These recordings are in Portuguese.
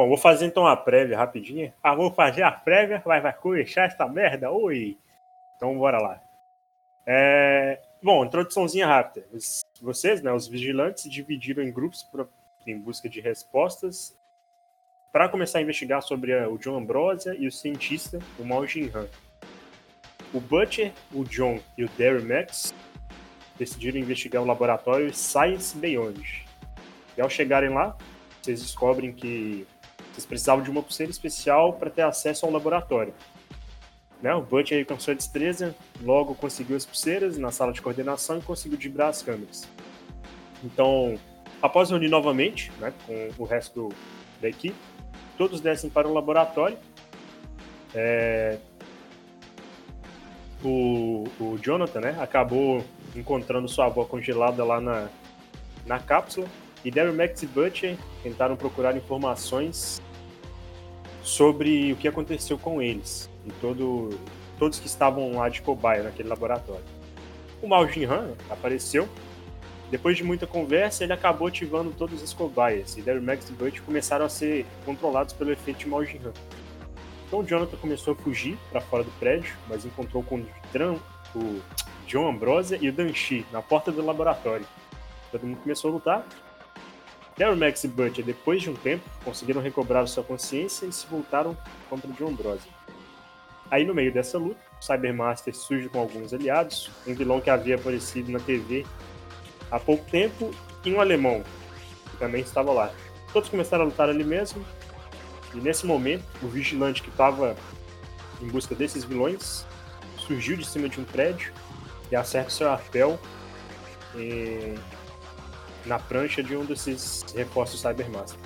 Bom, vou fazer então a prévia rapidinha. Ah, vou fazer a prévia, vai, vai começar essa merda, oi! Então bora lá. É... Bom, introduçãozinha rápida. Vocês, né, os vigilantes, se dividiram em grupos pra... em busca de respostas para começar a investigar sobre o John Ambrosia e o cientista, o Mao Jinhan. O Butcher, o John e o Derry Max decidiram investigar o laboratório Science Beyond. E ao chegarem lá, vocês descobrem que vocês precisavam de uma pulseira especial para ter acesso ao laboratório. Né? O Butch aí com sua destreza logo conseguiu as pulseiras na sala de coordenação e conseguiu dibrar as câmeras. Então, após reunir novamente né, com o resto do, da equipe, todos descem para o laboratório. É... O, o Jonathan né, acabou encontrando sua avó congelada lá na, na cápsula e Daryl Max e Butcher tentaram procurar informações sobre o que aconteceu com eles e todo, todos que estavam lá de cobaia naquele laboratório. O Mao Jinhan apareceu. Depois de muita conversa, ele acabou ativando todas as cobaias e Daryl Max e Butcher começaram a ser controlados pelo efeito de Mao Jinhan. Então o Jonathan começou a fugir para fora do prédio, mas encontrou com o John Ambrosia e o Danchi na porta do laboratório. Todo mundo começou a lutar Daryl Max e Butcher, depois de um tempo, conseguiram recobrar sua consciência e se voltaram contra John Ambrose. Aí, no meio dessa luta, o Cybermaster surge com alguns aliados, um vilão que havia aparecido na TV há pouco tempo e um alemão, que também estava lá. Todos começaram a lutar ali mesmo, e nesse momento, o vigilante que estava em busca desses vilões surgiu de cima de um prédio e acerta seu arpel e na prancha de um desses reforços Cybermaster.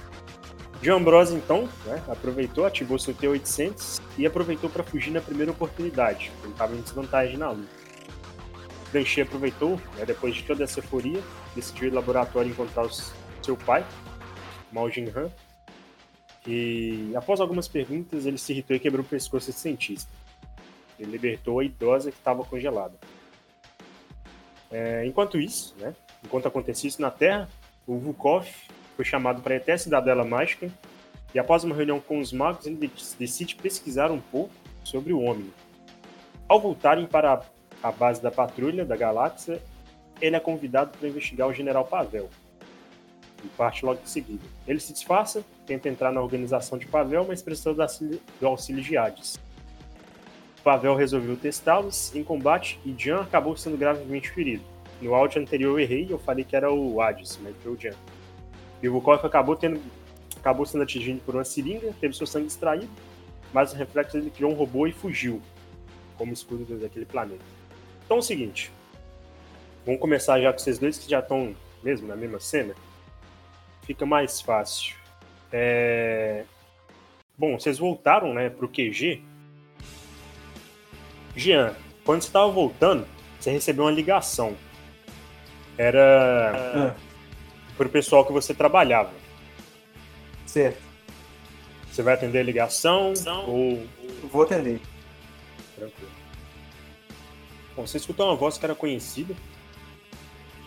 John Ambrose, então, né, aproveitou, ativou seu T-800 e aproveitou para fugir na primeira oportunidade. Ele estava em desvantagem na luta. Danchi aproveitou, né, depois de toda essa euforia, decidiu ir ao laboratório encontrar os, seu pai, Mao Jinhan, e após algumas perguntas, ele se irritou e quebrou o pescoço desse cientista. Ele libertou a idosa que estava congelada. É, enquanto isso, né, Enquanto acontecia isso na Terra, o Vukov foi chamado para até a Cidadela Mágica e após uma reunião com os magos, ele decide pesquisar um pouco sobre o homem. Ao voltarem para a base da patrulha da galáxia, ele é convidado para investigar o General Pavel. E parte logo em seguida. Ele se disfarça, tenta entrar na organização de Pavel, mas precisa do auxílio de Hades. Pavel resolveu testá-los em combate e Jan acabou sendo gravemente ferido. No áudio anterior eu errei, eu falei que era o Hades, mas foi o Jan. O Vukov acabou, tendo, acabou sendo atingido por uma seringa, teve seu sangue extraído, mas o reflexo ele criou um robô e fugiu, como escudo daquele planeta. Então é o seguinte, vamos começar já com vocês dois que já estão mesmo na mesma cena. Fica mais fácil. É... Bom, vocês voltaram né, para o QG. Jean, quando você estava voltando, você recebeu uma ligação era é. para o pessoal que você trabalhava. Certo. Você vai atender a ligação ou. Vou atender. Tranquilo. Bom, você escutou uma voz que era conhecida.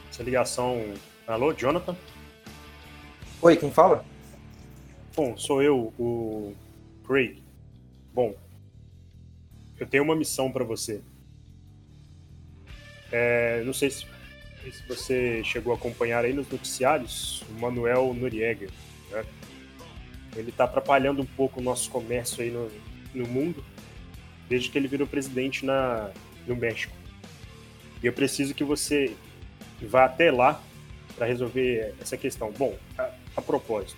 Essa ligação. Alô, Jonathan? Oi, quem fala? Bom, sou eu, o Craig. Bom, eu tenho uma missão para você. É, não sei se se você chegou a acompanhar aí nos noticiários, o Manuel Noriega. Né? Ele está atrapalhando um pouco o nosso comércio aí no, no mundo, desde que ele virou presidente na, no México. E eu preciso que você vá até lá para resolver essa questão. Bom, a, a propósito,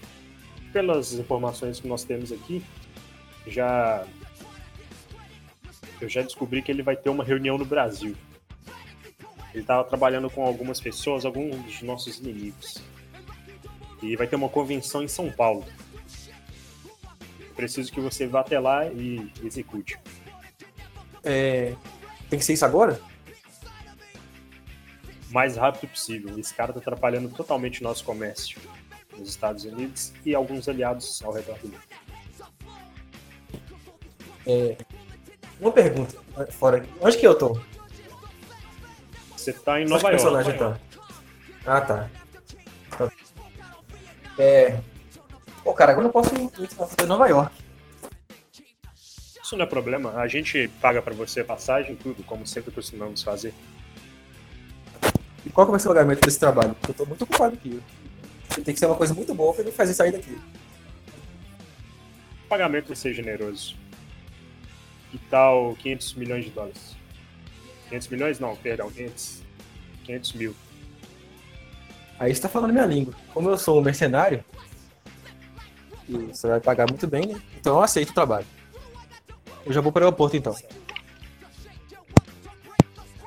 pelas informações que nós temos aqui, já eu já descobri que ele vai ter uma reunião no Brasil. Ele estava trabalhando com algumas pessoas, alguns dos nossos inimigos. E vai ter uma convenção em São Paulo. Preciso que você vá até lá e execute. É... Tem que ser isso agora? mais rápido possível. Esse cara está atrapalhando totalmente o nosso comércio nos Estados Unidos e alguns aliados ao redor do mundo. É... Uma pergunta fora. Onde que eu tô? Você tá em Nova York. personagem tá. Ah, tá. É, Pô, cara, agora eu posso ir em Nova York. Isso não é problema. A gente paga pra você passagem, tudo, como sempre costumamos fazer. E qual que vai ser o pagamento desse trabalho? Porque eu tô muito ocupado aqui. Tem que ser uma coisa muito boa pra me fazer sair daqui. O pagamento vai ser generoso. Que tal 500 milhões de dólares? 500 milhões? Não, perdão, 500, 500 mil. Aí você tá falando minha língua. Como eu sou um mercenário, e você vai pagar muito bem, né? Então eu aceito o trabalho. Eu já vou para o aeroporto então.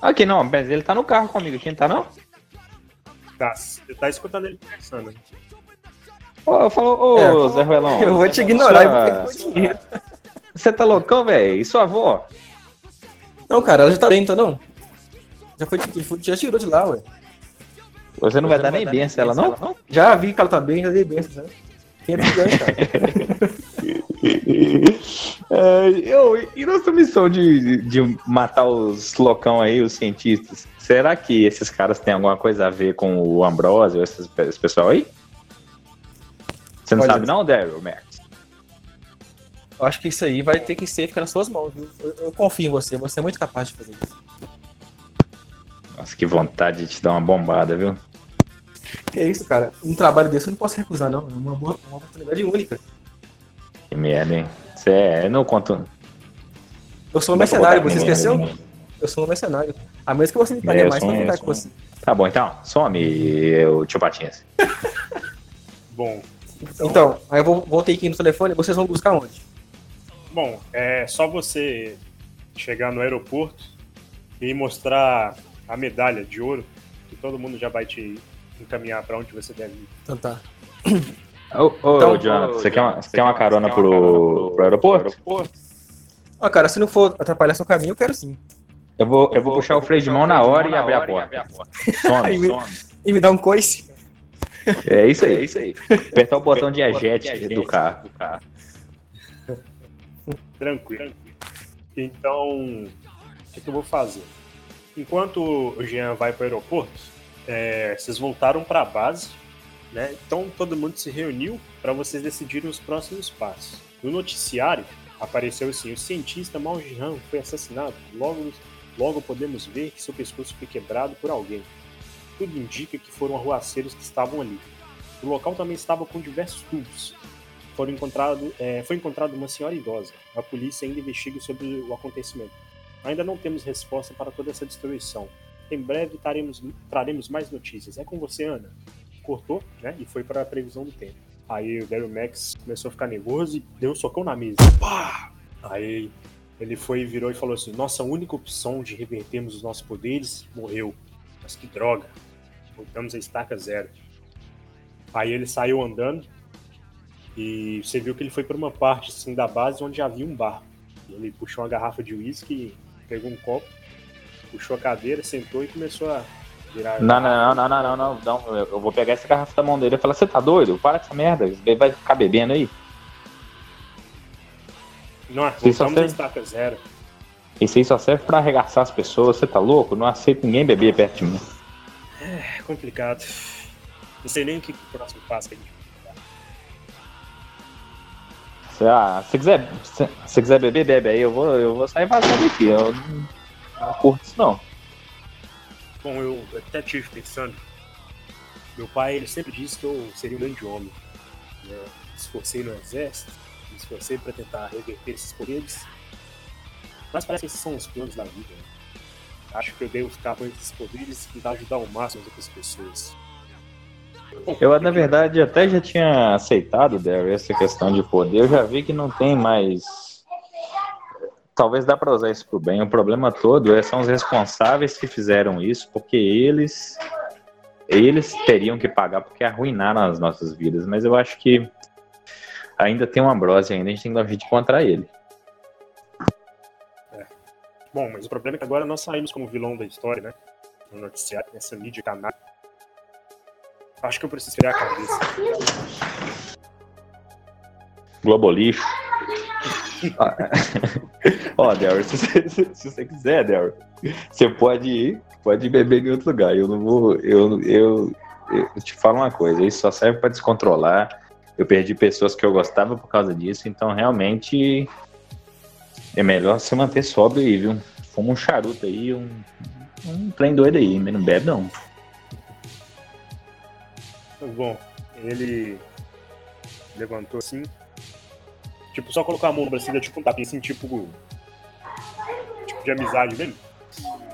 Aqui não, mas ele tá no carro comigo aqui, não tá não? Tá, você tá escutando ele conversando. Ô, eu falo, ô, É, Zé Ruelão. Eu vou te ignorar e vou sua- pegar o dinheiro. Você tá loucão, velho? E sua avó? Não, cara, ela já tá dentro, não? Já foi, já tirou de lá, ué. Você não vai dar nem benção ela, não? Já vi que ela tá bem, já dei benção, né? 500 milhões, cara. É, eu, e nossa missão de, de matar os loucão aí, os cientistas? Será que esses caras têm alguma coisa a ver com o Ambrosio, esses, esse pessoal aí? Você não Olha, sabe não, Daryl, Max? Eu acho que isso aí vai ter que ser ficar nas suas mãos, viu? Eu, eu confio em você, você é muito capaz de fazer isso. Nossa, que vontade de te dar uma bombada, viu? Que é isso, cara? Um trabalho desse eu não posso recusar, não. É uma, boa, uma oportunidade única. Que merda, hein? Você é, não conto. Eu sou um mercenário, você esqueceu? ninguém. Eu sou um mercenário. A menos que você me pague eu mais um- ficar eu com você. Tá bom, então. Some, eu, tio Patinhas. Bom, Então, aí eu vou, vou ter que ir no telefone, vocês vão buscar onde? Bom, é só você chegar no aeroporto e mostrar a medalha de ouro, que todo mundo já vai te encaminhar pra onde você deve ir. Então tá. Ô, ô, Então, Jonathan, você quer uma, você quer uma carona pro, pro aeroporto? Ah, cara, se não for atrapalhar seu caminho, eu quero sim. Eu vou, eu vou puxar o freio de mão na hora e abrir a porta. Some, me- some. E me dá um coice. É isso aí, é isso aí. Apertar o botão de eject do carro. Tranquilo. Então, o que, que eu vou fazer? Enquanto o Jean vai para o aeroporto, é, vocês voltaram para a base, né? Então todo mundo se reuniu para vocês decidirem os próximos passos. No noticiário apareceu assim: o cientista Mao Jian foi assassinado. Logo, logo podemos ver que seu pescoço foi quebrado por alguém. Tudo indica que foram arruaceiros que estavam ali. O local também estava com diversos tubos. Foram encontrado, é, foi encontrada uma senhora idosa. A polícia ainda investiga sobre o acontecimento. Ainda não temos resposta para toda essa destruição. Em breve taremos, traremos mais notícias. É com você, Ana. Cortou, né? E foi para a previsão do tempo. Aí o Daryl Max começou a ficar nervoso e deu um socão na mesa. Pá! Aí ele foi virou e falou assim: Nossa única opção de revertermos os nossos poderes morreu. Mas que droga. Voltamos a estaca zero. Aí ele saiu andando e você viu que ele foi para uma parte assim da base onde havia um bar. Ele puxou uma garrafa de uísque, pegou um copo, puxou a cadeira, sentou e começou a virar. Não, não, não, não, não, não. Eu vou pegar essa garrafa da mão dele e falar, você tá doido? Para com essa merda. Ele vai ficar bebendo aí. Não, voltamos tem- estaca zero. Isso aí só serve pra arregaçar as pessoas. Você tá louco? Não aceito ninguém beber perto de mim. É complicado. Não sei nem o que que o próximo passo que a gente Se, ah, se quiser, se, se quiser beber, bebe aí. Eu vou, eu vou sair vazando aqui. Eu não, não curto isso, não. Bom, eu até tive pensando. Meu pai, ele sempre disse que eu seria um grande homem. Né? Esforcei no exército, me esforcei para tentar reverter esses poderes. Mas parece que esses são os planos da vida. né? Acho que eu devo ficar com esses poderes e tentar ajudar ao máximo as outras pessoas. Eu, na verdade, até já tinha aceitado, Daryl, essa questão de poder. Eu já vi que não tem mais. Talvez dá para usar isso pro bem. O problema todo é, são os responsáveis que fizeram isso, porque eles. Eles teriam que pagar porque arruinaram as nossas vidas. Mas eu acho que ainda tem um Ambrose ainda, a gente tem que dar um jeito de encontrar ele. Bom, mas o problema é que agora nós saímos como vilão da história, né? No noticiário, nessa mídia canal. Acho que eu preciso criar a cabeça. Globo lixo. Ó, Daryl, se, se- você quiser, Daryl, você pode ir, pode beber em outro lugar. Eu não vou. Eu, eu, eu te falo uma coisa, isso só serve pra descontrolar. eu perdi pessoas que eu gostava por causa disso, então realmente é melhor se manter sóbrio aí, viu? Fuma um charuto aí, um, um trem doido aí, mas não bebe não. Bom, ele levantou assim. Tipo, só colocar a mão no braço, tipo um tapinha assim, tipo. Tipo de amizade.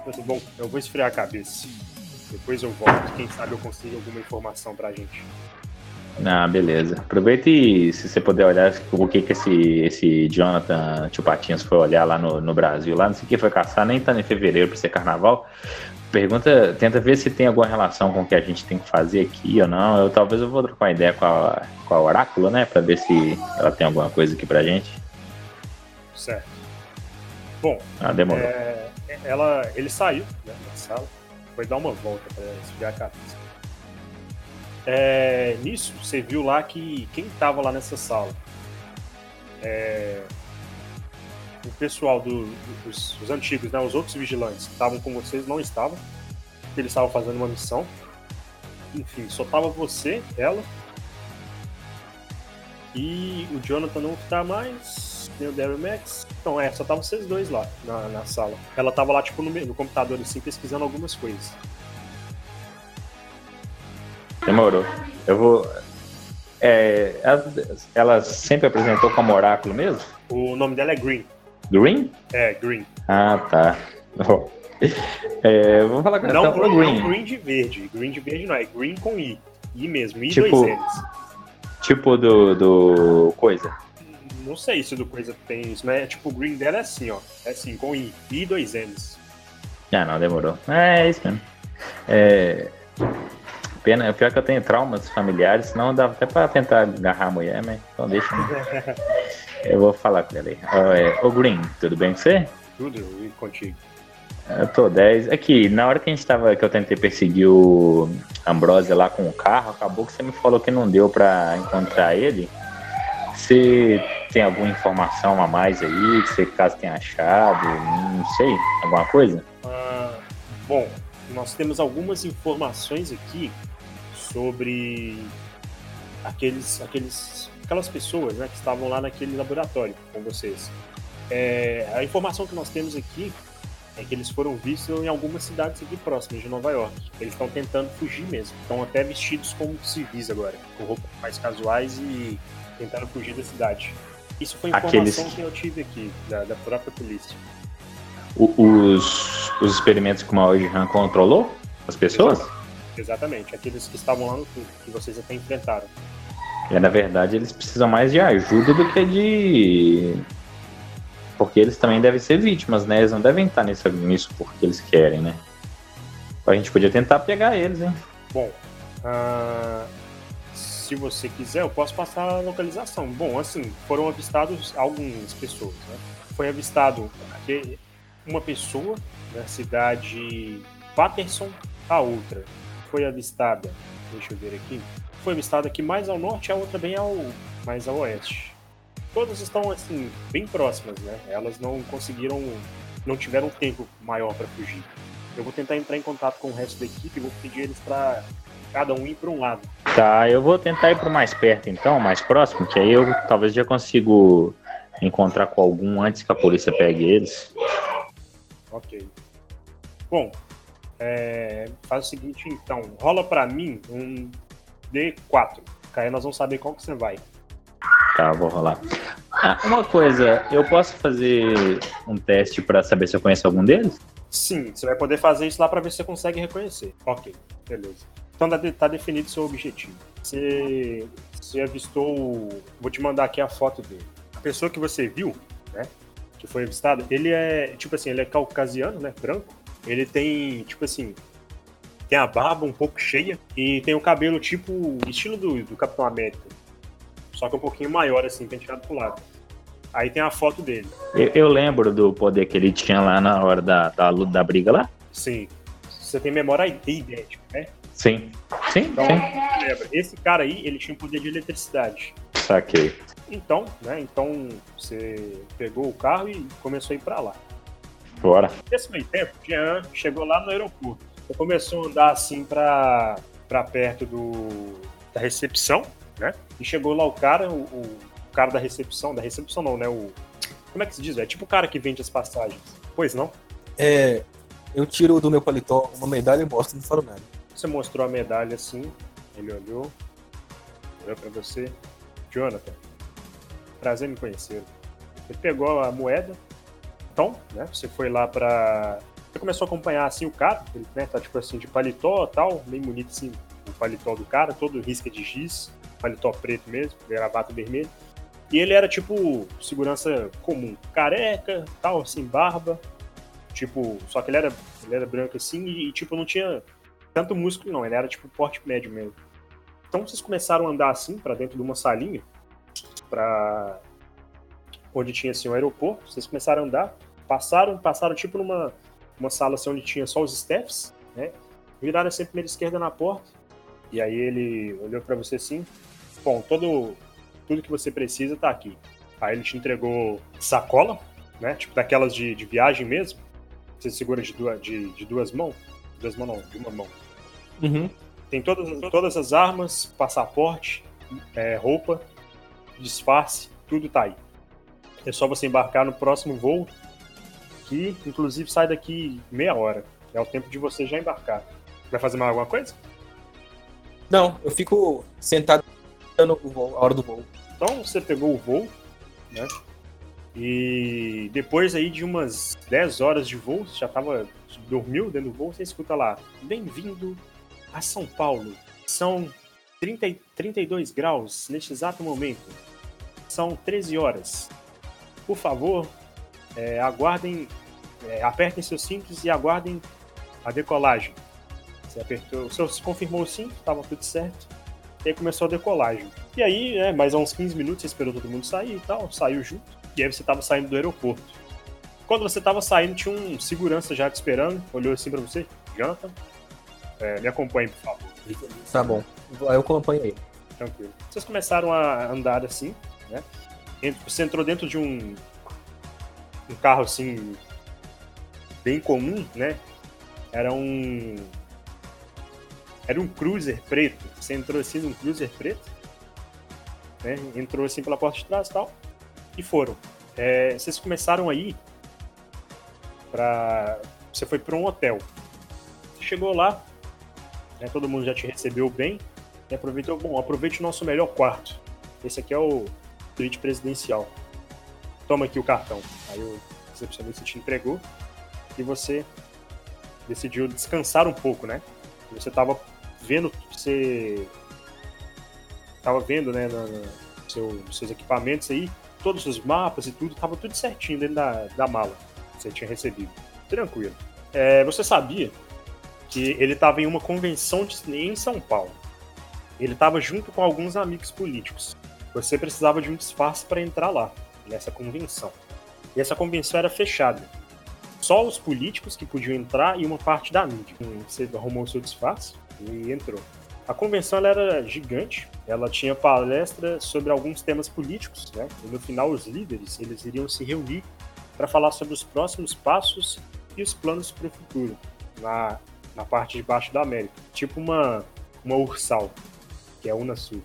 Assim, bom, eu vou esfriar a cabeça. Depois eu volto, quem sabe eu consigo alguma informação pra gente. Ah, beleza. Aproveita e se você puder olhar o que que esse, esse Jonathan Tio Patinhas foi olhar lá no, no Brasil, lá não sei o que foi caçar, nem tá em fevereiro pra ser carnaval. Pergunta, tenta ver se tem alguma relação com o que a gente tem que fazer aqui ou não. Eu talvez eu vou trocar uma ideia com a, com a Oráculo, né? Pra ver se ela tem alguma coisa aqui pra gente. Certo. Bom, Ah, demorou. é, ela, ele saiu né, da sala, foi dar uma volta para esfriar a cabeça. É, nisso, você viu lá que quem estava lá nessa sala? É, o pessoal do- do- dos os antigos, né, os outros vigilantes que estavam com vocês não estavam. Eles estavam fazendo uma missão. Enfim, só tava você, ela. E o Jonathan não tá mais. Tem o Daryl Max. Então, é, só tava vocês dois lá na, na sala. Ela tava lá, tipo, no, no computador, assim, pesquisando algumas coisas. Demorou. Eu vou. É, ela, ela sempre apresentou como oráculo mesmo? O nome dela é Green. Green? É, Green. Ah, tá. É, vou falar com. Não, Então, green, Green. não Green de verde. Green de verde não, é Green com I. I mesmo, I Tipo- dois N's. Tipo do, do. Coisa. Não sei se do coisa tem isso, mas é tipo, o Green dela é assim, ó. É assim, com I. I dois N's. Ah, não, demorou. É, é isso mesmo. É. Pena, pior que eu tenho traumas familiares, senão dava até pra tentar agarrar a mulher, mas então deixa. Eu vou falar com é, Ô Green, tudo bem com você? Tudo e contigo. Eu tô 10. Aqui, na hora que a gente tava, que eu tentei perseguir o Ambrose lá com o carro, acabou que você me falou que não deu pra encontrar ele. Você tem alguma informação a mais aí, que você caso tenha achado, não sei, alguma coisa? Ah, bom, nós temos algumas informações aqui sobre aqueles, aqueles, aquelas pessoas né, que estavam lá naquele laboratório com vocês. É, a informação que nós temos aqui é que eles foram vistos em algumas cidades aqui próximas de Nova York. Eles estão tentando fugir mesmo. Estão até vestidos como civis agora, com roupas mais casuais e tentaram fugir da cidade. Isso foi informação Aqueles- que eu tive aqui, da, da própria polícia. O- os, os experimentos que o Mao Han controlou? As pessoas? Exatamente, aqueles que estavam lá no fundo, que vocês até enfrentaram. É, na verdade, eles precisam mais de ajuda do que de. Porque eles também devem ser vítimas, né? Eles não devem estar nisso, nisso porque eles querem, né? A gente podia tentar pegar eles, hein? Bom, ah, se você quiser, eu posso passar a localização. Bom, assim, foram avistados algumas pessoas, né? Foi avistado uma pessoa na cidade Patterson, a outra foi avistada, deixa eu ver aqui, foi avistada aqui mais ao norte, a outra bem ao mais ao oeste. Todas estão assim bem próximas, né? Elas não conseguiram, não tiveram tempo maior para fugir. Eu vou tentar entrar em contato com o resto da equipe e vou pedir eles para cada um ir para um lado. Tá, eu vou tentar ir pro mais perto então, mais próximo, que aí eu talvez já consigo encontrar com algum antes que a polícia pegue eles. Ok. Bom, é, faz o seguinte então, rola para mim um D4. Que aí nós vamos saber qual que você vai. Tá, vou rolar. Ah, uma coisa, eu posso fazer um teste pra saber se eu conheço algum deles? Sim, você vai poder fazer isso lá para ver se você consegue reconhecer. Ok, beleza. Então tá, tá definido o seu objetivo. Você, você avistou. Vou te mandar aqui a foto dele. A pessoa que você viu, né? Que foi avistada, ele é, tipo assim, ele é caucasiano, né? Branco. Ele tem, tipo assim. Tem a barba um pouco cheia e tem o cabelo tipo estilo do, do Capitão América. Só que um pouquinho maior, assim, penteado pro lado. Aí tem a foto dele. Eu, eu lembro do poder que ele tinha lá na hora da, da luta da briga lá. Sim. Você tem memória idêntica, né? Sim. Sim, Então, sim. lembra, esse cara aí, ele tinha um poder de eletricidade. Saquei. Então, né, então você pegou o carro e começou a ir pra lá. Bora. Nesse meio tempo, Jean chegou lá no aeroporto. Você começou a andar assim pra, pra perto do, da recepção, né? E chegou lá o cara, o, o cara da recepção, da recepção não, né? O, como é que se diz? É tipo o cara que vende as passagens. Pois não? É, eu tiro do meu paletó uma medalha e mostro, não falo nada. Você mostrou a medalha assim, ele olhou, olhou pra você. Jonathan, prazer em me conhecer. Ele pegou a moeda, então, né? Você foi lá pra. Começou a acompanhar assim o cara, ele né, tá tipo assim de paletó tal, bem bonito assim, o paletó do cara, todo risca de giz, paletó preto mesmo, gravata vermelho. E ele era tipo segurança comum, careca, tal, assim, barba. Tipo, só que ele era, ele era branco assim e, tipo, não tinha tanto músculo, não. Ele era tipo porte médio mesmo. Então vocês começaram a andar assim para dentro de uma salinha, para onde tinha assim um aeroporto. Vocês começaram a andar, passaram, passaram tipo numa uma sala assim, onde tinha só os staffs, né? Viraram assim primeira esquerda na porta. E aí ele olhou para você assim, bom, todo tudo que você precisa tá aqui. Aí ele te entregou sacola, né? Tipo daquelas de, de viagem mesmo. Você segura de duas, de, de duas mãos. Duas mãos não, de uma mão. Uhum. Tem todas, todas as armas, passaporte, é, roupa, disfarce, tudo tá aí. É só você embarcar no próximo voo, que inclusive sai daqui meia hora. É o tempo de você já embarcar. Vai fazer mais alguma coisa? Não, eu fico sentado no voo, a hora do voo. Então você pegou o voo, né? E depois aí de umas 10 horas de voo, você já tava dormiu dentro do voo, você escuta lá: "Bem-vindo a São Paulo. São 30, 32 graus neste exato momento. São 13 horas. Por favor, é, aguardem, é, apertem seus cintos e aguardem a decolagem." Você apertou, você confirmou o cinto, estava tudo certo. E aí começou a decolagem. E aí, né, mais uns 15 minutos, você esperou todo mundo sair e tal, saiu junto. E aí você tava saindo do aeroporto. Quando você tava saindo, tinha um segurança já te esperando, olhou assim pra você, Jonathan, é, me acompanhe, por favor. Tá bom. Eu acompanho aí. Tranquilo. Vocês começaram a andar assim, né? Você entrou dentro de um, um carro assim, bem comum, né? Era um era um cruiser preto. Você entrou assim num cruiser preto, né? Entrou assim pela porta de trás e tal, e foram. É, vocês começaram aí para você foi para um hotel. Chegou lá, né, todo mundo já te recebeu bem, e aproveitou, bom, aproveite o nosso melhor quarto. Esse aqui é o suíte presidencial. Toma aqui o cartão. Aí o recepcionista te entregou e você decidiu descansar um pouco, né? Você estava vendo, você tava vendo, né, no seu, nos seus equipamentos aí, todos os mapas e tudo, tava tudo certinho dentro da, da mala que você tinha recebido. Tranquilo. É, você sabia que ele estava em uma convenção de, em São Paulo. Ele estava junto com alguns amigos políticos. Você precisava de um disfarce para entrar lá, nessa convenção. E essa convenção era fechada. Só os políticos que podiam entrar e uma parte da mídia. Você arrumou o seu disfarce e entrou. A convenção era gigante, ela tinha palestra sobre alguns temas políticos, né? E no final os líderes eles iriam se reunir para falar sobre os próximos passos e os planos para o futuro na, na parte de baixo da América, tipo uma uma ursal, que é a Unasul.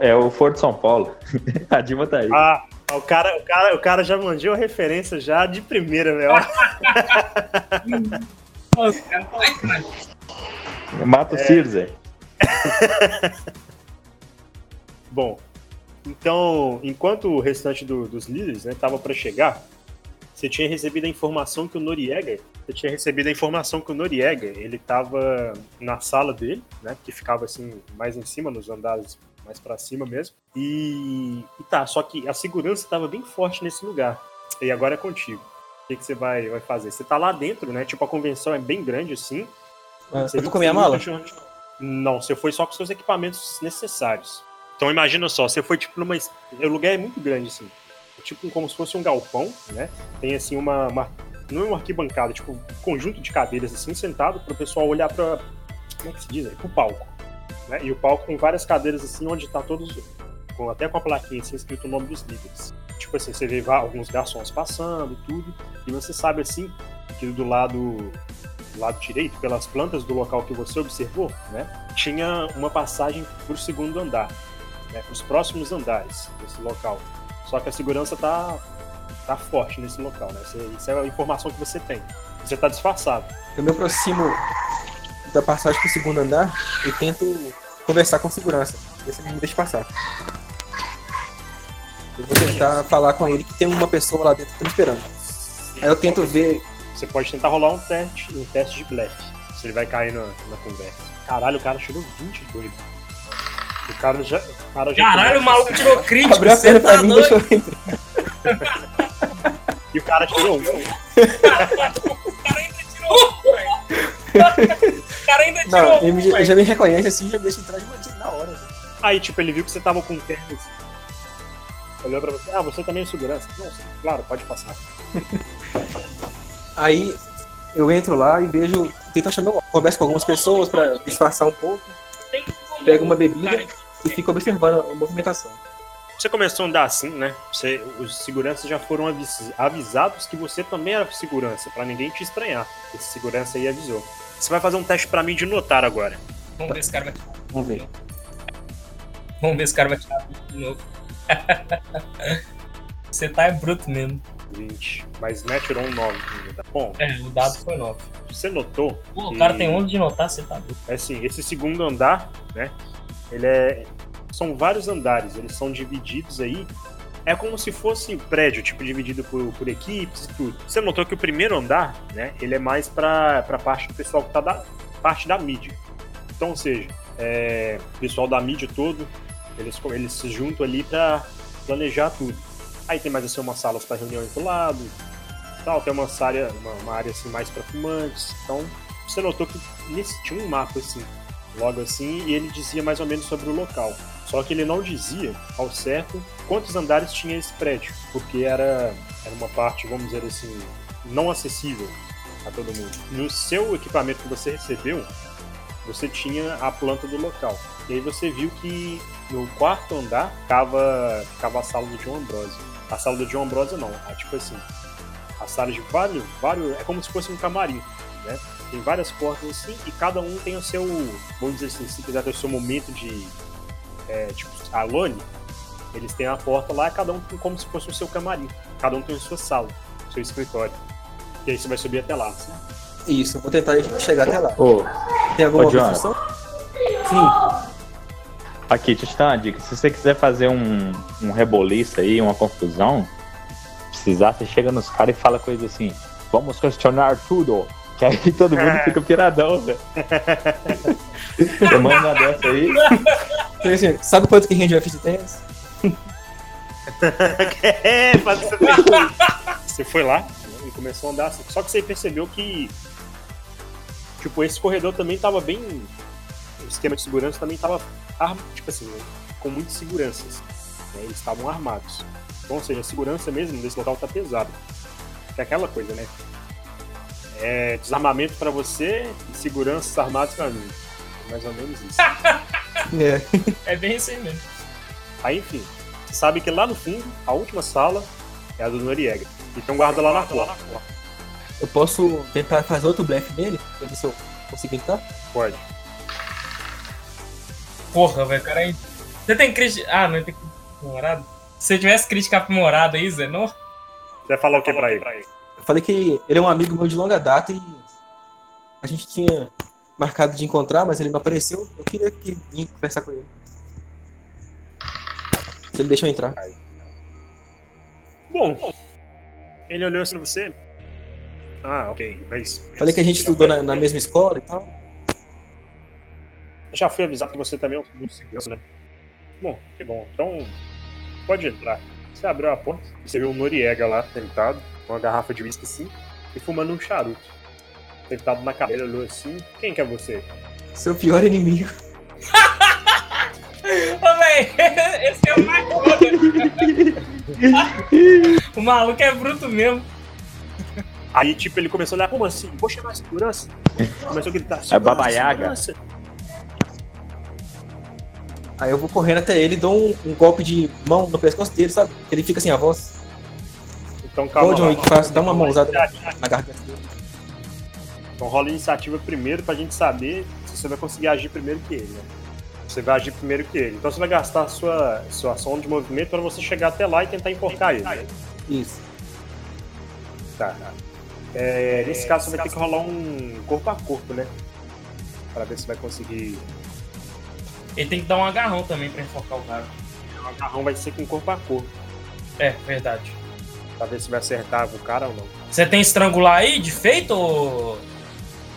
É o Foro de São Paulo. a Dilma tá aí. Ah, o cara, o cara, o cara já mandou a referência já de primeira, tá Mata o é... Circe. Bom, então, enquanto o restante do, dos líderes estava né, para chegar, você tinha recebido a informação que o Noriega, você tinha recebido a informação que o Noriega, ele estava na sala dele, né, que ficava assim mais em cima, nos andares mais para cima mesmo. E, e, tá, só que a segurança estava bem forte nesse lugar. E agora é contigo. O que, que você vai, vai fazer? Você tá lá dentro, né? Tipo, a convenção é bem grande assim. É, você eu com a minha mala? Não, você foi só com seus equipamentos necessários. Então imagina só, você foi tipo numa. O lugar é muito grande, assim. Tipo como se fosse um galpão, né? Tem assim uma. uma... Não é uma arquibancada, tipo um conjunto de cadeiras assim, sentado para o pessoal olhar para Como é que se diz? Para o palco. Né? E o palco tem várias cadeiras assim, onde tá todos. Com, até com a plaquinha assim, escrito o nome dos líderes. Tipo assim, você vê alguns garçons passando e tudo. E você sabe assim, que do lado lado direito, pelas plantas do local que você observou, né, tinha uma passagem para o segundo andar, né, para os próximos andares desse local. Só que a segurança tá, tá forte nesse local, né? Você, isso é a informação que você tem. Você tá disfarçado. Eu me aproximo da passagem pro segundo andar e tento conversar com segurança. Ver se ele me deixa passar. Eu vou tentar falar com ele que tem uma pessoa lá dentro que tá me esperando. Aí eu tento ver. Você pode tentar rolar um teste, um teste de blefe. Se ele vai cair na, na conversa. Caralho, o cara tirou 22. O cara já. O cara já Caralho, o maluco tirou crítico. Abriu a perna tá pra mim e deixou eu entrar. E o cara tirou um. O cara ainda tirou. velho. O cara ainda tirou. Não, ele, me- ele velho. já me reconhece assim já me deixa entrar de uma na hora. assim. Aí, tipo, ele viu que você tava com terno. assim. Olhou pra você. Ah, você também é segurança? Não, claro, pode passar. Aí eu entro lá e vejo. Tento achar meu. Converso com algumas pessoas pra disfarçar um pouco. Pego uma bebida e fico observando a movimentação. Você começou a andar assim, né? Você, os seguranças já foram avis- avisados que você também era segurança, pra ninguém te estranhar. Esse segurança aí avisou. Você vai fazer um teste pra mim de notar agora. Vamos ver se o cara vai Vamos ver. Vamos ver se o cara vai tirar de novo. Você tá é bruto mesmo. 20. Mas né, tirou um 9. Tá bom, É, o dado foi 9. você notou. Pô, o cara tem 11 de notar, você tá bruto. É assim, esse segundo andar, né? Ele é. São vários andares, eles são divididos aí. É como se fosse prédio, tipo, dividido por, por equipes e tudo. Você notou que o primeiro andar, né? Ele é mais pra, pra parte do pessoal que tá da parte da mídia. Então, ou seja, é, o pessoal da mídia todo, eles, eles se juntam ali pra planejar tudo. Aí tem mais assim umas salas para reuniões do lado, tal, tem uma área, uma, uma área assim mais para fumantes. Então, você notou que nesse, tinha um mapa assim, logo assim, e ele dizia mais ou menos sobre o local. Só que ele não dizia ao certo quantos andares tinha esse prédio, porque era, era uma parte, vamos dizer assim, não acessível a todo mundo. No seu equipamento que você recebeu, você tinha a planta do local. E aí você viu que no quarto andar ficava, ficava a sala do John Ambrose. A sala do John Ambrose não, é tipo assim, a sala de vários, vários, é como se fosse um camarim, né? Tem várias portas assim e cada um tem o seu, vamos dizer assim, se quiser ter o seu momento de, é, tipo, a Lone, eles têm a porta lá, cada um tem como se fosse o seu camarim. Cada um tem a sua sala, o seu escritório. E aí você vai subir até lá. assim. Isso, vou tentar chegar até lá. Ô, Tem alguma Ô, obstrução? Sim. aqui, deixa eu te dar uma dica. Se você quiser fazer um, um reboliço aí, uma confusão, precisar, você chega nos caras e fala coisa assim, vamos questionar tudo. Que aí todo mundo fica piradão, velho. Você manda uma dessa aí. Assim, sabe quanto que rende ficha de tênis? é, mas você, você foi lá né, e começou a andar assim. Só que você percebeu que, tipo, esse corredor também tava bem. O esquema de segurança também tava, arm- tipo assim, né, com muitas seguranças. né, Eles estavam armados. Então, ou seja, a segurança mesmo desse local tá pesada. É aquela coisa, né? É desarmamento pra você e seguranças armados pra mim. É Mais ou menos isso. É. É bem isso aí mesmo. Aí, enfim, você sabe que lá no fundo, a última sala é a do Noriega. E tem um guarda lá na porta. Eu posso tentar fazer outro blefe nele? Pra ver se eu consigo entrar? Pode. Porra, velho, cara aí. Você tem crítica. Ah, não tem crítica aprimorada? Se você tivesse crítica aprimorada aí, Zé, não? Você vai falar o que pra ele? Eu falei que ele é um amigo meu de longa data e a gente tinha marcado de encontrar, mas ele não apareceu. Eu queria que vir conversar com ele. Se ele deixa eu entrar. Bom, ele olhou assim pra você. Ah, ok, mas. Falei que a gente estudou na, na mesma escola e tal. Já fui avisar que você também é um segurança, né? Bom, que bom. Então, pode entrar. Você abriu a porta você viu o Noriega lá, sentado, com uma garrafa de uísque assim, e fumando um charuto. Sentado na cadeira, olhou assim. Quem que é você? Seu pior inimigo. Ô, véi, esse é o mais foda. o maluco é bruto mesmo. Aí, tipo, ele começou a olhar, como assim? Vou chamar a segurança? Começou a gritar, É Baba Yaga. segurança. Aí eu vou correndo até ele e dou um, um golpe de mão no pescoço dele, sabe? Ele fica assim, a voz. Então, calma o John lá. Wick faz, dá uma mãozada na garganta dele. Então rola iniciativa primeiro pra gente saber se você vai conseguir agir primeiro que ele, né? Você vai agir primeiro que ele. Então você vai gastar a sua, sua ação de movimento para você chegar até lá e tentar enforcar ele. Né? Isso. Tá. É, nesse caso você vai ter que rolar um corpo a corpo, né? Pra ver se vai conseguir. Ele tem que dar um agarrão também pra enfocar o cara. O agarrão vai ser com corpo a corpo. É, verdade. Pra ver se vai acertar o cara ou não. Você tem estrangular aí de feito ou.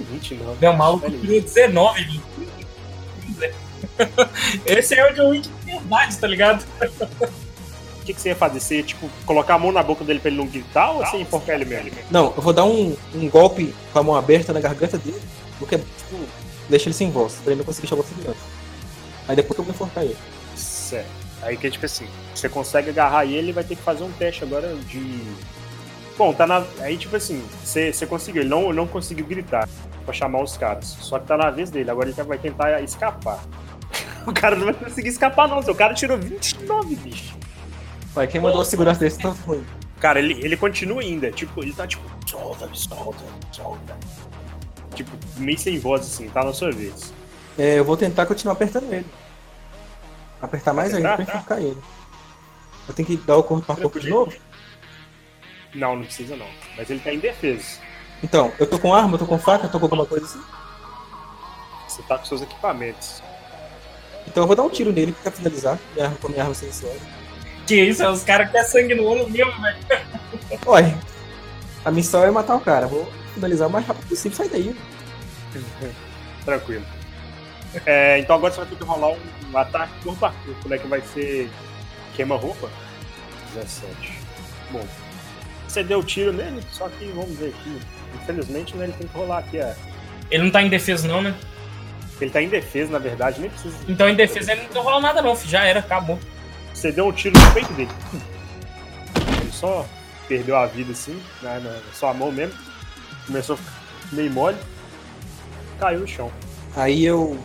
29. Meu maluco Olha aí. tirou 19, gente. Esse é o John Wick de verdade, tá ligado? O que, que você ia fazer? Você ia, tipo, colocar a mão na boca dele pra ele não gritar ou você ia enforcar ele mesmo? Não, eu vou dar um, um golpe com a mão aberta na garganta dele, porque, tipo, deixa ele sem voz, pra ele não conseguir chamar segurança. Aí depois que eu vou enforcar ele. Certo. Aí que é tipo assim, você consegue agarrar ele, vai ter que fazer um teste agora de. Bom, tá na. Aí tipo assim, você, você conseguiu, ele não, não conseguiu gritar pra chamar os caras. Só que tá na vez dele, agora ele vai tentar escapar. O cara não vai conseguir escapar, não. Seu cara tirou 29, bicho. Vai, quem mandou a segurança desse tá ruim. Cara, ele, ele continua ainda. Tipo, ele tá tipo, solta, solta, solta. Tipo, meio sem voz assim, tá na sua vez. É, eu vou tentar continuar apertando ele. Apertar mais ainda pra Tá, tá. enforcar ele. Eu tenho que dar o corpo a corpo de novo? Não, não precisa não. Mas ele tá em defesa. Então, eu tô com arma, eu tô com faca, eu tô com alguma coisa assim. Você tá com seus equipamentos. Então eu vou dar um tiro nele pra finalizar minha arma, com a minha arma silenciosa. Que isso, é os caras que é sangue no olho mesmo, velho. Olha, a missão é matar o cara. Vou finalizar o mais rápido possível. Sai daí. Tranquilo. É, então agora você vai ter que rolar um ataque corpo a corpo, né? Que vai ser queima-roupa. 17. Bom, você deu tiro nele, só que vamos ver aqui. Infelizmente, né, ele tem que rolar aqui. É. Ele não tá em defesa, não, né? Ele tá em defesa, na verdade, nem precisa. Então em defesa ele não rola nada, não, filho. Já era, acabou. Você deu um tiro no peito dele. Ele só perdeu a vida assim, na, na sua mão mesmo. Começou a ficar meio mole. Caiu no chão. Aí eu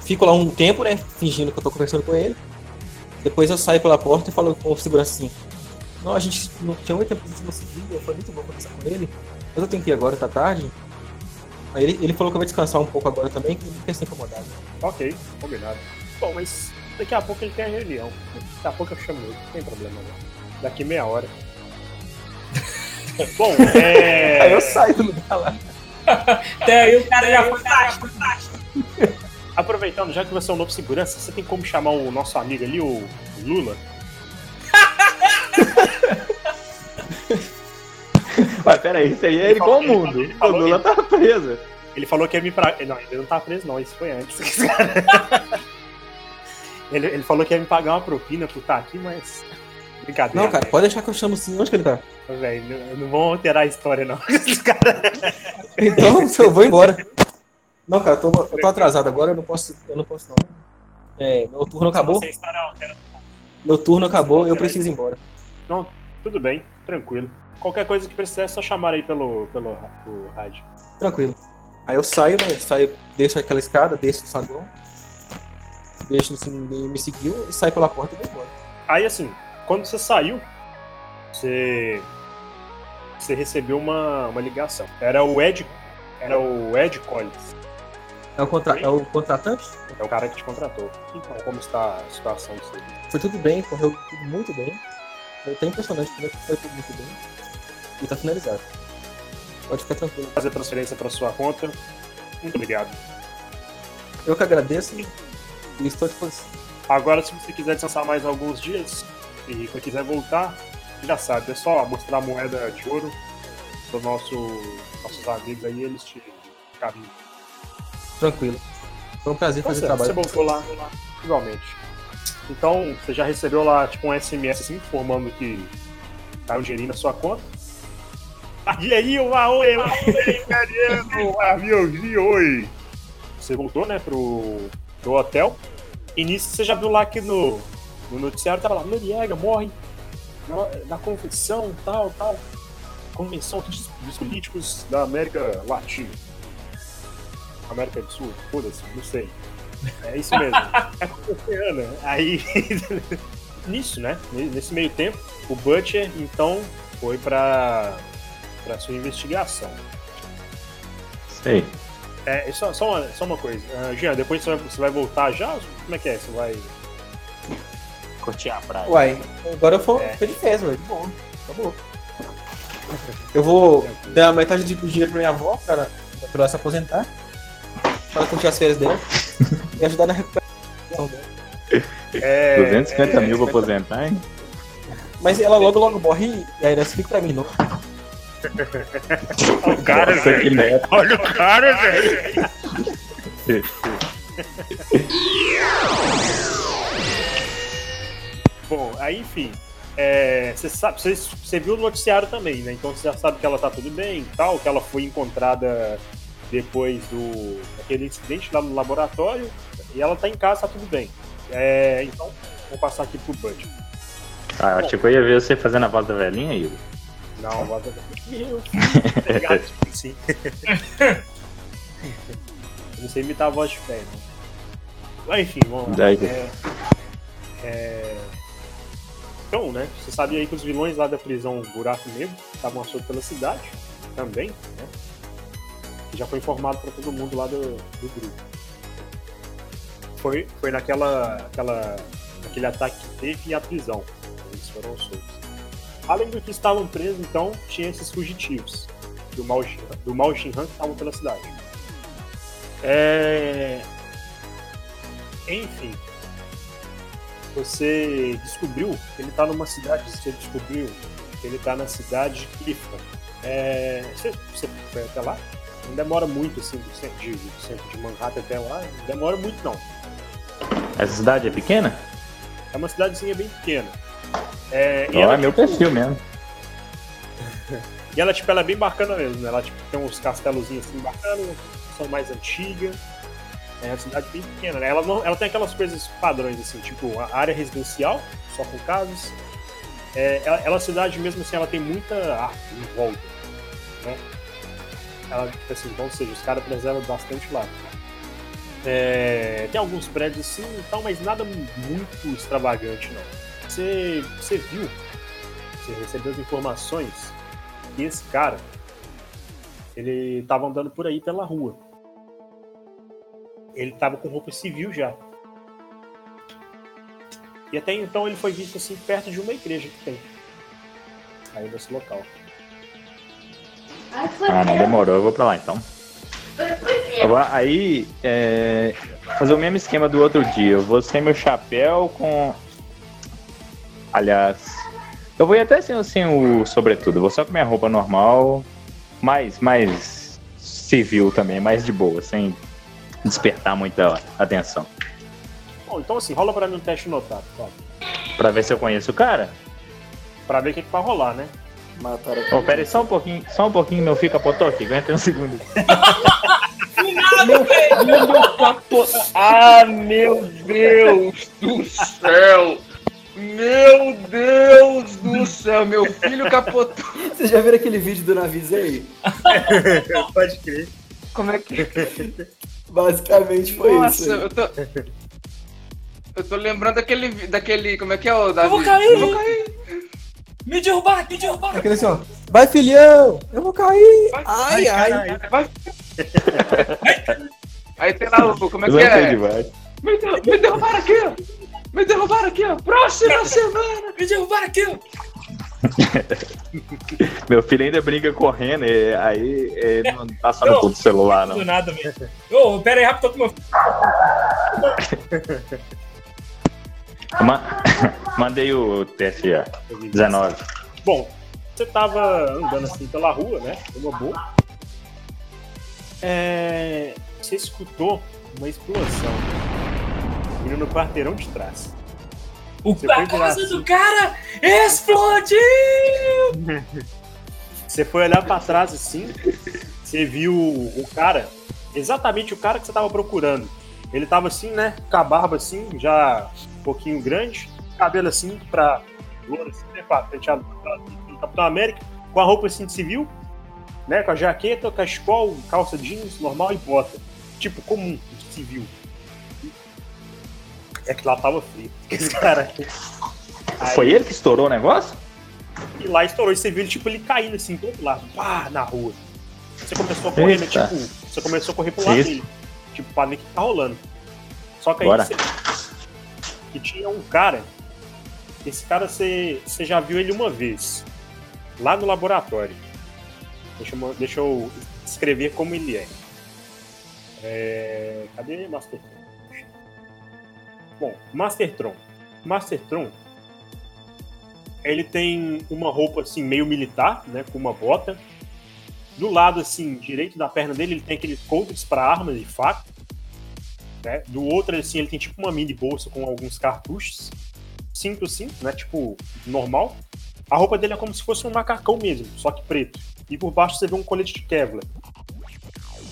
fico lá um tempo, né? Fingindo que eu tô conversando com ele. Depois eu saio pela porta e falo com o segurança assim. Não, a gente não tinha muito tempo não se via, foi muito bom conversar com ele. Mas eu tenho que ir agora, tá tarde. Aí ele, ele falou que eu vou descansar um pouco agora também, que ele não quer ser incomodado. Ok, combinado. Bom, mas daqui a pouco ele tem a reunião. Daqui a pouco eu chamo ele, não tem problema não. Daqui meia hora. Bom, é. Aí eu saio do lugar lá. Até aí o cara já foi tático. Aproveitando, já que você é um novo segurança, você tem como chamar o nosso amigo ali, o Lula? Mas peraí, isso aí é ele com o mundo. Ele O falou- Lula tá preso. Ele falou que ia me pra. Não, ele não tá preso, não, isso foi antes. ele, ele falou que ia me pagar uma propina por estar aqui, mas. Brincadeira. Não, cara, pode deixar que eu chamo sim. Onde que ele tá? Velho, não, não vão alterar a história, não. Então eu vou embora. Não, cara, eu tô, eu tô atrasado agora, eu não posso. Eu não posso não. É, meu turno acabou. Meu turno acabou, eu preciso ir embora. Não, tudo bem, tranquilo. Qualquer coisa que precisar é só chamar aí pelo, pelo, pelo rádio. Tranquilo. Aí eu saio, né? Saio, desço aquela escada, desço o saguão. Deixo se ninguém me seguiu e saio pela porta e vou embora. Aí assim, quando você saiu, você. Você recebeu uma, uma ligação. Era o Ed. Era o Ed Collins. É o, contra... é o contratante? É o cara que te contratou. Então, como está a situação do seu? Foi tudo bem, correu tudo muito bem. Foi até impressionante como é que foi tudo muito bem. E tá finalizado. Pode ficar tranquilo. Fazer transferência para sua conta. Muito obrigado. Eu que agradeço e estou à disposição. Agora, se você quiser descansar mais alguns dias e quando quiser voltar, já sabe, é só mostrar a moeda de ouro para nosso, nossos amigos aí, eles te caminham. Tranquilo. Foi um prazer Tá fazer você trabalho. voltou lá, igualmente. Então, você já recebeu lá, tipo, um SMS assim, informando que tá um dinheirinho na sua conta. Dinheirinho, dinheirinho, ah, aviãozinho, oi. Você voltou, né, pro, pro hotel. E nisso você já viu lá que no, no noticiário tava lá, Noriega morre na, na convenção, tal, tal. Convenção dos, dos políticos da América Latina. América do Sul, foda-se, não sei. É isso mesmo. É oceana. Aí, nisso, né? Nesse meio tempo, o Butcher, então, foi pra, pra sua investigação. Sei. É, é só, só, uma, só uma coisa. Ah, Jean, depois você vai, você vai voltar já? Como é que é? Você vai. Curtir a praia. Uai, agora eu vou É. de festa, velho. Boa. Acabou. Eu vou dar metade de dinheiro pra minha avó, cara, pra ela se aposentar. Pra ela curtir as férias dela. e ajudar na recuperação dela. É, 250 é, mil pra aposentar, hein? Mas ela logo, logo morre e aí ela explica pra mim, não. Olha o cara, Nossa, velho. Olha o cara, velho. Bom, aí enfim. é, Você sabe, você, você viu o noticiário também, né? Então você já sabe que ela tá tudo bem e tal, que ela foi encontrada depois do daquele incidente lá no laboratório e ela tá em casa, tá tudo bem. É, então, vou passar aqui pro Bud. Ah, eu achei que eu ia ver você fazendo a voz da velhinha, Igor. Não, Meu, tá ligado? Tipo, Sim. Eu não sei imitar a voz de pé, não. Mas enfim, vamos lá. É, é, Então, né? Você sabia aí que os vilões lá da prisão Buraco Negro estavam soltos pela cidade também, né? Já foi informado para todo mundo lá do, do grupo. Foi, foi naquela, aquela, naquele ataque que teve a prisão. Eles foram soltos. Além do que estavam presos, então, tinha esses fugitivos do Mao, do Mao Shinhan que estavam pela cidade. É... Enfim, você descobriu que ele está numa cidade, você descobriu que ele está na cidade de Clifton. É... Você, você foi até lá? Não demora muito, assim, do centro de, do centro de Manhattan até lá, não demora muito não. Essa cidade é pequena? É uma cidadezinha bem pequena. É, Ó, ela, é meu tipo, perfil mesmo. E ela, tipo, ela é bem bacana mesmo, né? Ela tipo, tem uns castelozinhos assim bacanas, são mais antigas. É uma cidade bem pequena, né? Ela, não, ela tem aquelas coisas padrões, assim, tipo, a área residencial, só com casas. É, ela, ela, a cidade mesmo assim, ela tem muita arte em volta, né? Ela, tipo assim, então, ou seja, os caras preservam bastante lá. É, tem alguns prédios assim e tal, mas nada muito extravagante, não. Você, você viu, você recebeu as informações que esse cara ele tava andando por aí pela rua. Ele tava com roupa civil já. E até então ele foi visto assim perto de uma igreja que tem. Aí desse local. Ah, não demorou, eu vou pra lá então. Agora, aí, é, fazer o mesmo esquema do outro dia. Eu vou sem meu chapéu com. Aliás, eu vou ir até sem, sem o sobretudo. Vou só com minha roupa normal, mais, mais civil também, mais de boa, sem despertar muita atenção. Bom, então assim, rola pra mim um teste notado, tá? Pra ver se eu conheço o cara? Pra ver o que, que vai rolar, né? Mataram Ô, pera aí, só um pouquinho, só um pouquinho, meu fica potoque, aguenta um segundo. Meu filho. Ah, meu Deus do céu! Meu Deus do céu, meu filho capotou. Vocês já viram aquele vídeo do Navizei? Pode crer. Como é que. Basicamente foi Nossa, isso. aí. eu tô. Eu tô lembrando daquele. daquele. Como é que é o Davi? vou cair. Eu vou cair. Me derrubar, me derrubar. Aquele assim, ó. Vai, filhão! Eu vou cair! Vai, Ai, ai. Vai. Aí tem lá o. Como é que é? Me, der- me derrubaram aqui, ó. Me derrubaram aqui, ó. Próxima semana. Me derrubar aqui, ó. Meu filho ainda brinca correndo, e aí ele não tá só no Não. celular, não. Do nada, velho. Ô, pera aí, rápido, tô com meu Eu ma- Mandei o já. 19. Bom, você tava andando assim pela rua, né? Uma boa. É, Você escutou uma explosão vindo no quarteirão de trás. O Você a casa assim. do cara explodiu! Você foi olhar pra trás assim, você viu o cara, exatamente o cara que você tava procurando. Ele tava assim, né? Com a barba assim, já um pouquinho grande, cabelo assim pra louro, assim, né? Penteado do Capitão América, com a roupa assim de civil, né? Com a jaqueta, cachecol, calça jeans normal e bota. Tipo, comum, de civil. É que lá tava frio. Esse cara. Aí- Foi ele que estourou o negócio? e lá estourou. E você viu ele, tipo, ele caindo assim, do outro lado, pá, na rua. Você começou a correr, né, tipo, você começou a correr pro lado Isso. dele. Tipo, pra ver o que tá rolando. Só que aí Bora. você. Que tinha um cara. Esse cara você, você já viu ele uma vez. Lá no laboratório. Deixa eu, deixa eu escrever como ele é. É, Cadê Master? Bom, Master Tron. Master Tron. Ele tem uma roupa assim meio militar, né, com uma bota. Do lado assim direito da perna dele, ele tem aquele coldres para armas e faca. Né? Do outro assim, ele tem tipo uma mini bolsa com alguns cartuchos. Cinto assim, né, tipo normal. A roupa dele é como se fosse um macacão mesmo, só que preto. E por baixo você vê um colete de Kevlar.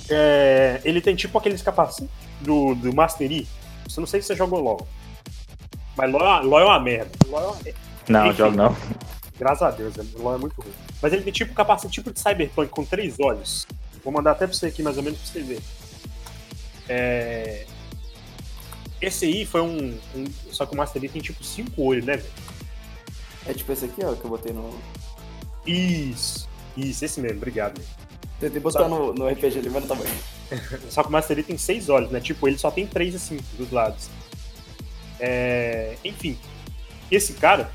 É, ele tem tipo aqueles capacetes do, do Master. Eu não sei se você jogou LOL. Mas LOL, LOL é uma merda. LOL é uma merda. Não, Enfim. jogo não. Graças a Deus, o LOL é muito ruim. Mas ele tem tipo capacete tipo de Cyberpunk com três olhos. Vou mandar até pra você aqui mais ou menos pra você ver. É... Esse aí foi um, um- Só que o Master Yi tem tipo cinco olhos, né, velho? É tipo esse aqui, ó, que eu botei no. Isso. Isso, esse mesmo, obrigado. velho. Tentei botar no, no RPG ali, mas não tá bem. Só que o Master Yi tem seis olhos, né? Tipo, ele só tem três assim, dos lados. É, Enfim, esse cara,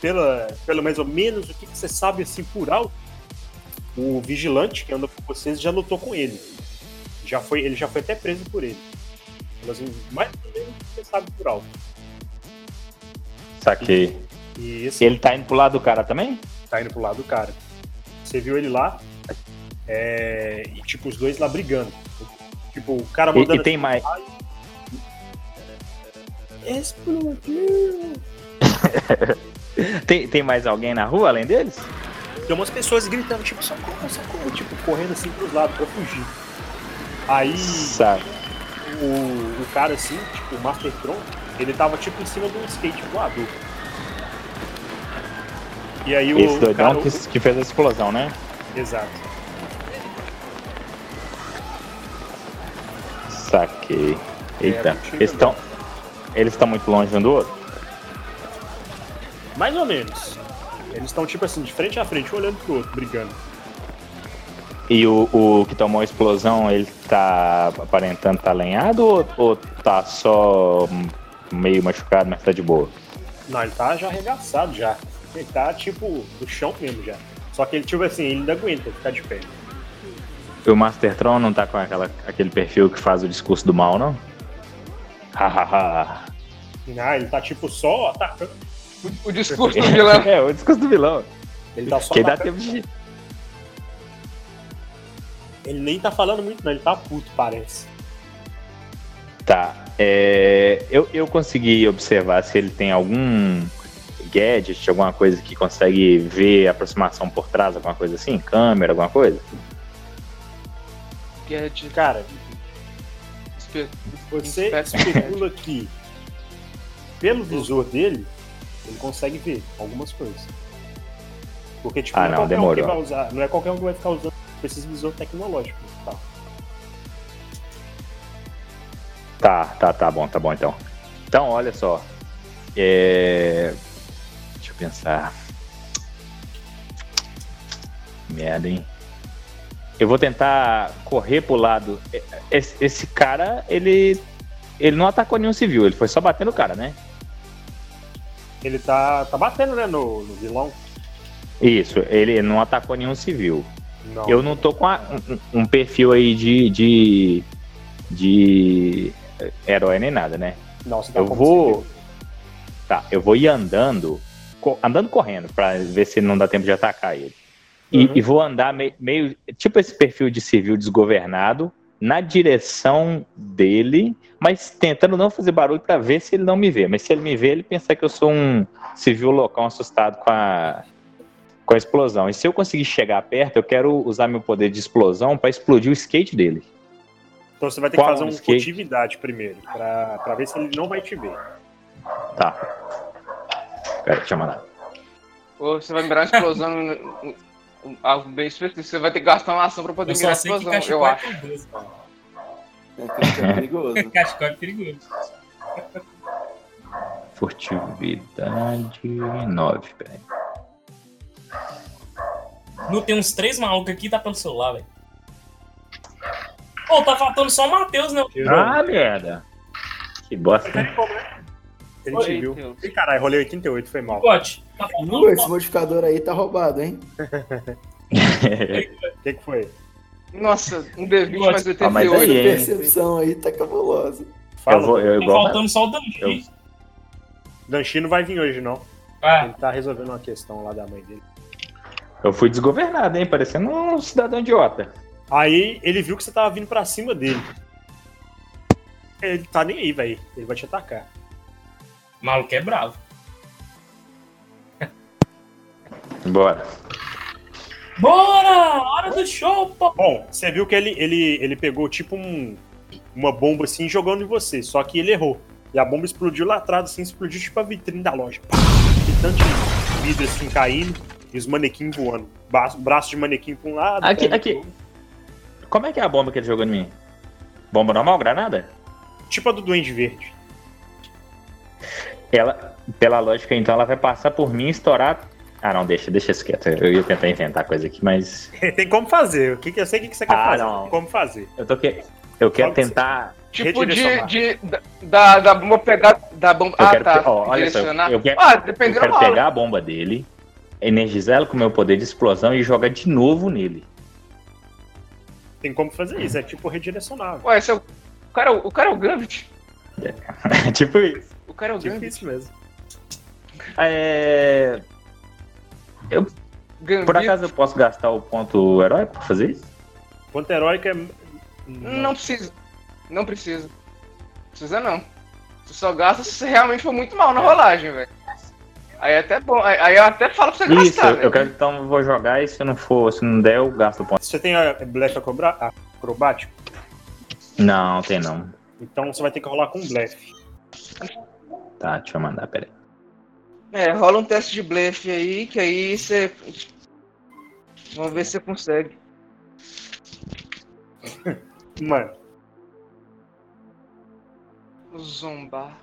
pela, pelo mais ou menos o que que você sabe assim por alto, o vigilante que anda com vocês já lutou com ele. Já foi, ele já foi até preso por ele. Pelo assim, mais ou menos o que você sabe por alto. Saquei. E esse Ele tá indo pro lado do cara também? tá indo pro lado do cara. Você viu ele lá, é, e tipo, os dois lá brigando. Tipo, o cara E, mandando e tem mais. Explodiu! Tem, tem mais alguém na rua além deles? Tem umas pessoas gritando, tipo, socorro, socorro, tipo, correndo assim pros lados pra fugir. Aí Sabe. o, o cara assim, tipo, o Master Tron, ele tava tipo em cima de um skate voador. E aí o, Esse o doidão cara. que, que fez a explosão, né? Exato. Saquei. Eita. É, eles estão. Eles estão muito longe um do outro? Mais ou menos. Eles estão, tipo assim, de frente a frente, um olhando pro outro, brigando. E o, o que tomou a explosão, ele tá aparentando tá lenhado ou, ou tá só meio machucado, mas tá de boa? Não, ele tá já arregaçado já. Ele tá, tipo, no chão mesmo já. Só que ele, tipo assim, ele ainda aguenta ficar de pé. E o Master Tron não tá com aquela, aquele perfil que faz o discurso do mal, não? Hahaha. Ah, ele tá, tipo, só atacando. O, o discurso do vilão. é, o discurso do vilão. Ele tá só Que dá atacando. tempo de. Ele nem tá falando muito, não. Ele tá puto, parece. Tá. é, eu, eu consegui observar se ele tem algum gadget, alguma coisa que consegue ver a aproximação por trás, alguma coisa assim? Câmera, alguma coisa? Gadget, Cara, espe- você Inspector especula que, pelo visor dele, ele consegue ver algumas coisas. Porque, tipo, Ah, não, é não, qualquer um que demorou. vai usar. Não é qualquer um que vai ficar usando esses visor tecnológicos e tal. Tá, tá, tá bom, tá bom então. Então, olha só. É... Deixa eu pensar. Merda, hein? Eu vou tentar correr pro lado. Esse, esse cara, ele. Ele não atacou nenhum civil, ele foi só bater no cara, né? Ele tá, tá batendo, né, no, no vilão. Isso, ele não atacou nenhum civil. Não. Eu não tô com a- um, um perfil aí de, de. de. herói nem nada, né? Não, você tá Eu vou- civil. Tá, eu vou ir andando, andando correndo, pra ver se não dá tempo de atacar ele. E, Uhum. e vou andar me- meio, tipo esse perfil de civil desgovernado, na direção dele, mas tentando não fazer barulho pra ver se ele não me vê. Mas se ele me vê, ele pensa que eu sou um civil loucão assustado com a, com a explosão. E se eu conseguir chegar perto, eu quero usar meu poder de explosão pra explodir o skate dele. Então você vai ter Qual que fazer um skate? furtividade primeiro, pra, pra ver se ele não vai te ver. Tá. Pera, deixa eu mandar. Ou você vai virar uma explosão. Algo bem específico. Você vai ter que gastar uma ação pra poder Eu virar só sei que explosão, eu cachecol é acho. perigoso. cara. É, é perigoso. Cachecol é perigoso. Furtividade 9, peraí. Não tem uns três malucos aqui, tá pelo celular, velho. Pô, tá faltando só o Matheus, né? Ah, merda. Que bosta. Né? A gente Oi, viu. Ih, caralho, rolei 88, foi mal. Pote, tá esse modificador aí tá roubado, hein? O que, que foi? Nossa, um D20 mais Ah, mas 88. aí, hein? percepção aí tá cabulosa. Fala, Eu vou, eu, Tá igual, faltando só o Danchi. eu- Danchi não vai vir hoje, não. Ah, Ele tá resolvendo uma questão lá da mãe dele. eu fui desgovernado, hein? Parecendo um cidadão idiota. Aí ele viu que você tava vindo pra cima dele. Ele tá nem aí, velho. Ele vai te atacar. o maluco é bravo. Bora. Bora! Hora do show, pô! Bom, você viu que ele, ele, ele pegou tipo um, uma bomba assim jogando em você, só que ele errou. E a bomba explodiu lá atrás, assim, explodiu tipo a vitrine da loja. Pá! E tanto de vidro assim caindo e os manequins voando. Braço, braço de manequim pra um lado. Aqui, aqui. Como é que é a bomba que ele jogou em mim? Bomba normal, granada? Tipo a do Duende Verde. Ela, pela lógica, então, ela vai passar por mim e estourar. Ah, não, deixa, deixa isso quieto. Eu ia tentar inventar coisa aqui, mas. Tem como fazer. O que que eu sei o que que você quer Ah, fazer? não. Tem como fazer. Eu tô que... Eu quero Pode ser. tentar. Tipo de, de da- da, bomba pegar da bomba. Eu ah, quero tá. ó, olha só, eu- eu quero- ah, Eu dependendo quero da hora. pegar a bomba dele, energizar ela com o meu poder de explosão e jogar de novo nele. Tem como fazer isso. É tipo redirecionável. Ué, esse é o. O cara, o cara é o Gambit. tipo isso. O cara é o Gambit. Difícil mesmo. É... Gambit. Por acaso eu posso gastar o ponto herói pra fazer isso? Ponto heróico é. Não precisa. Não precisa. Precisa não. Você só gasta se você realmente for muito mal na rolagem, velho. Aí é até bom. Aí eu até falo pra você Isso, gastar, eu, eu quero então eu vou jogar e se não for, se não der, eu gasto o ponto. Você tem a blefe acrobra- acrobático? Não, tem não. Então você vai ter que rolar com blefe. Tá, deixa eu mandar, peraí. É, rola um teste de blefe aí, que aí você. Vamos ver se você consegue. Mano, Zombar.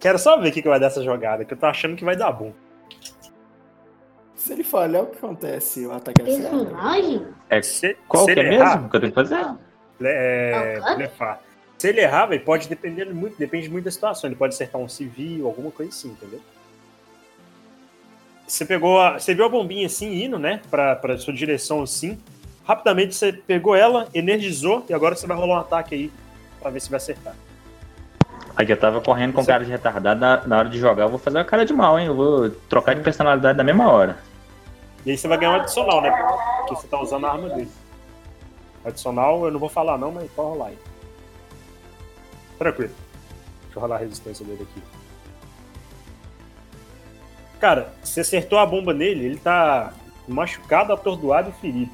quero só ver o que que vai dar essa jogada, que eu tô achando que vai dar bom. Se ele falhar, o que acontece? O ataque é certo? Personagem? É, Se, qual se que é errar, mesmo que eu tenho que fazer? ble- é, Ah, blefar. Se ele errar, véio, pode depender muito, depende muito da situação. Ele pode acertar um civil, alguma coisa assim, entendeu? Você pegou a, você viu a bombinha assim indo, né, pra, pra sua direção assim. Rapidamente você pegou ela, energizou e agora você vai rolar um ataque aí pra ver se vai acertar. Aqui eu tava correndo com cara de retardado na, na hora de jogar, eu vou fazer uma cara de mal, hein? Eu vou trocar de personalidade na mesma hora. E aí você vai ganhar um adicional, né? Porque você tá usando a arma dele. Adicional eu não vou falar não, mas pode rolar aí. Tranquilo. Deixa eu rolar a resistência dele aqui. Cara, você acertou a bomba nele, ele tá machucado, atordoado e ferido.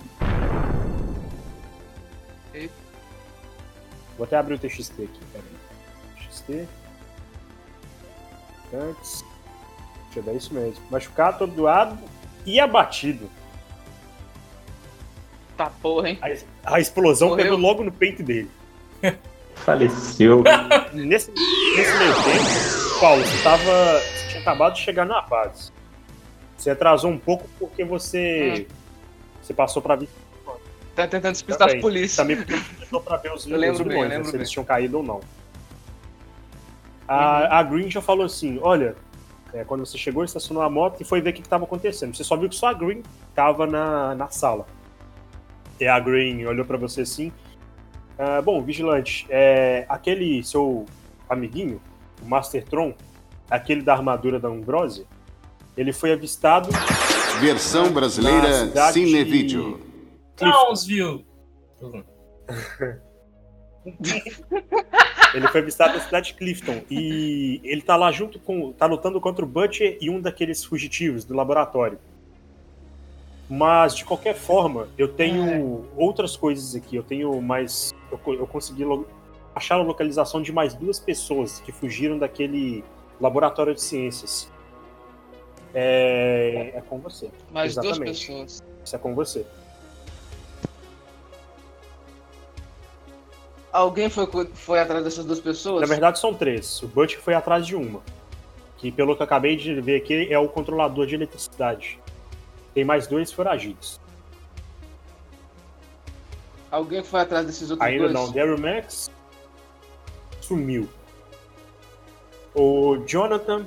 Vou até abrir o TXT aqui, peraí. TXT. Antes. Deixa eu ver é isso mesmo. Machucado, atordoado e abatido. Tá porra, hein? A explosão Morreu. pegou logo no peito dele. Faleceu. Nesse, nesse meio tempo, Paulo, você, tava, acabado de chegar na base. Você atrasou um pouco porque você. Você passou pra. Tá tentando despistar as também. polícias. Também porque passou pra ver os, Eu lembro os bem, né, se eles bem. tinham caído ou não. A, a Green já falou assim: olha, é, quando você chegou, estacionou a moto e foi ver o que estava acontecendo. Você só viu que só a Green tava na, na sala. E a Green olhou pra você assim. "Ah, bom, vigilante, é, aquele seu amiguinho, o Master Tron, aquele da armadura da Umbrosia, ele foi avistado Versão na brasileira Cinevídeo. de Brownsville. Ele foi avistado na cidade de Clifton e ele tá lá junto com. tá lutando contra o Butcher e um daqueles fugitivos do laboratório. Mas, de qualquer forma, eu tenho outras coisas aqui. Eu tenho mais. Eu, eu consegui lo- achar a localização de mais duas pessoas que fugiram daquele laboratório de ciências. É, é com você. Mais duas Exatamente. pessoas. Isso é com você. Alguém foi, foi atrás dessas duas pessoas? Na verdade, são três. O Butch foi atrás de uma. Que, pelo que eu acabei de ver aqui, é o controlador de eletricidade. Tem mais dois foragidos. Alguém foi atrás desses outros Ainda dois? não. Daryl Max sumiu. O Jonathan,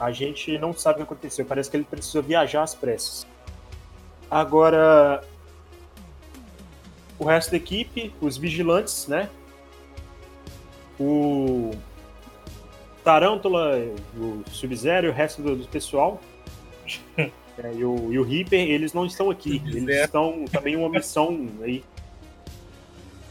a gente não sabe o que aconteceu. Parece que ele precisou viajar às pressas. Agora, o resto da equipe, os vigilantes, né? O Tarântula, o Sub-Zero e o resto do, do pessoal. É, e, o, e o Reaper, eles não estão aqui. Eles estão também em uma missão aí